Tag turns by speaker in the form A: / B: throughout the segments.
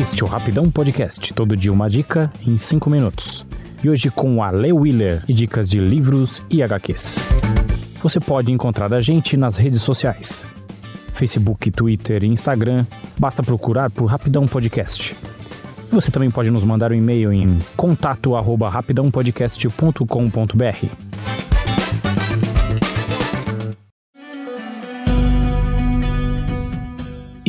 A: Este é o Rapidão Podcast, todo dia uma dica em 5 minutos. E hoje com a Le Wheeler e dicas de livros e HQs. Você pode encontrar a gente nas redes sociais. Facebook, Twitter e Instagram, basta procurar por Rapidão Podcast. Você também pode nos mandar um e-mail em contato@rapidãopodcast.com.br.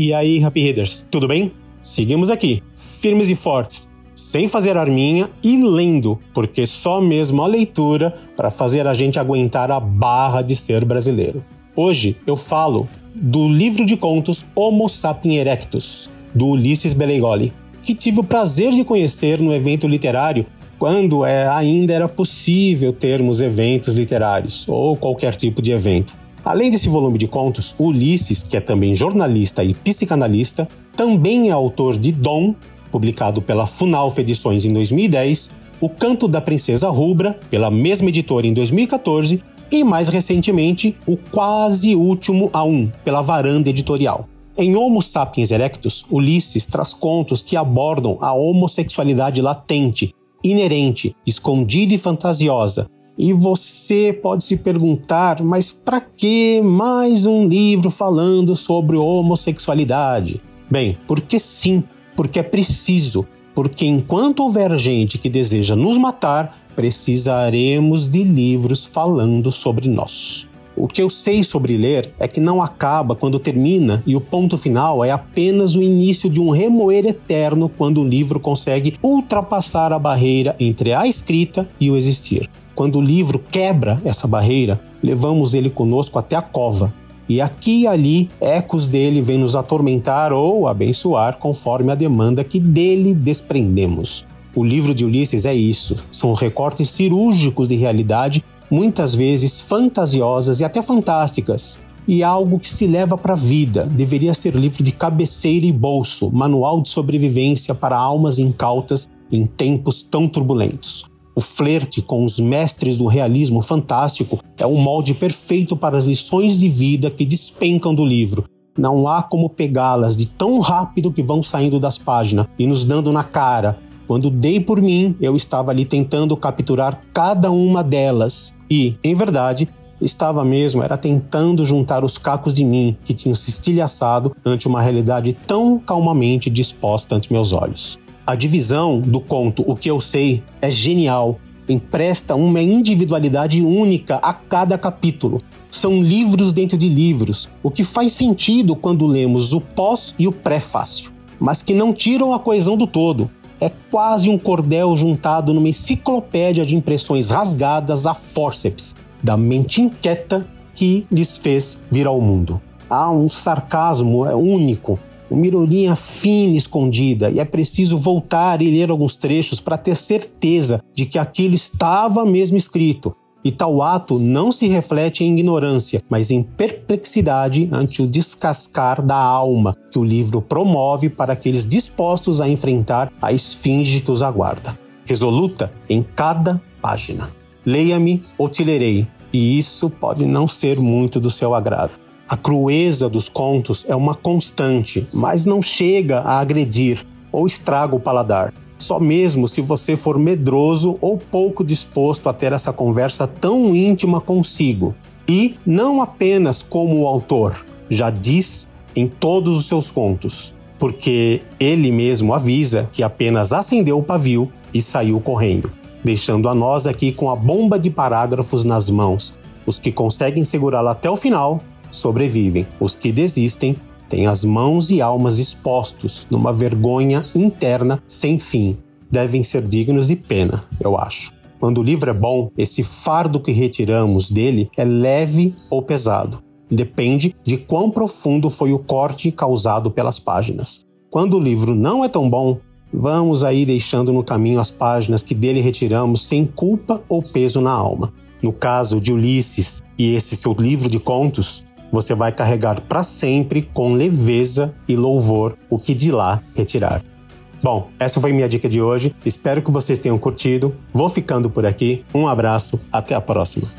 B: E aí, Happy Readers, tudo bem? Seguimos aqui, firmes e fortes, sem fazer arminha e lendo, porque só mesmo a leitura para fazer a gente aguentar a barra de ser brasileiro. Hoje eu falo do livro de contos Homo Sapiens Erectus, do Ulisses Beleigoli, que tive o prazer de conhecer no evento literário quando é, ainda era possível termos eventos literários ou qualquer tipo de evento. Além desse volume de contos, Ulisses, que é também jornalista e psicanalista, também é autor de Dom, publicado pela Funalfa Edições em 2010, O Canto da Princesa Rubra, pela mesma editora em 2014, e mais recentemente, o Quase Último a Um, pela Varanda Editorial. Em Homo Sapiens Erectus, Ulisses traz contos que abordam a homossexualidade latente, inerente, escondida e fantasiosa, e você pode se perguntar, mas para que mais um livro falando sobre homossexualidade? Bem, porque sim, porque é preciso, porque enquanto houver gente que deseja nos matar, precisaremos de livros falando sobre nós. O que eu sei sobre ler é que não acaba quando termina e o ponto final é apenas o início de um remoer eterno quando o livro consegue ultrapassar a barreira entre a escrita e o existir. Quando o livro quebra essa barreira, levamos ele conosco até a cova. E aqui e ali, ecos dele vêm nos atormentar ou abençoar conforme a demanda que dele desprendemos. O livro de Ulisses é isso: são recortes cirúrgicos de realidade, muitas vezes fantasiosas e até fantásticas, e algo que se leva para a vida. Deveria ser livro de cabeceira e bolso, manual de sobrevivência para almas incautas em tempos tão turbulentos. O flerte com os mestres do realismo fantástico é o molde perfeito para as lições de vida que despencam do livro. Não há como pegá-las de tão rápido que vão saindo das páginas e nos dando na cara. Quando dei por mim, eu estava ali tentando capturar cada uma delas e, em verdade, estava mesmo era tentando juntar os cacos de mim que tinham se estilhaçado ante uma realidade tão calmamente disposta ante meus olhos. A divisão do conto O que eu sei é genial, empresta uma individualidade única a cada capítulo. São livros dentro de livros, o que faz sentido quando lemos o pós e o prefácio, mas que não tiram a coesão do todo. É quase um cordel juntado numa enciclopédia de impressões rasgadas a fórceps, da mente inquieta que lhes fez vir ao mundo. Há um sarcasmo único, uma ironia fina escondida, e é preciso voltar e ler alguns trechos para ter certeza de que aquilo estava mesmo escrito. E tal ato não se reflete em ignorância, mas em perplexidade ante o descascar da alma que o livro promove para aqueles dispostos a enfrentar a esfinge que os aguarda. Resoluta em cada página. Leia-me ou te lerei, e isso pode não ser muito do seu agrado. A crueza dos contos é uma constante, mas não chega a agredir ou estraga o paladar. Só mesmo se você for medroso ou pouco disposto a ter essa conversa tão íntima consigo. E não apenas como o autor já diz em todos os seus contos, porque ele mesmo avisa que apenas acendeu o pavio e saiu correndo, deixando a nós aqui com a bomba de parágrafos nas mãos. Os que conseguem segurá-la até o final sobrevivem. Os que desistem têm as mãos e almas expostos numa vergonha interna sem fim. Devem ser dignos de pena, eu acho. Quando o livro é bom, esse fardo que retiramos dele é leve ou pesado. Depende de quão profundo foi o corte causado pelas páginas. Quando o livro não é tão bom, vamos aí deixando no caminho as páginas que dele retiramos sem culpa ou peso na alma. No caso de Ulisses e esse seu livro de contos, você vai carregar para sempre com leveza e louvor o que de lá retirar. Bom, essa foi minha dica de hoje. Espero que vocês tenham curtido. Vou ficando por aqui. Um abraço, até a próxima.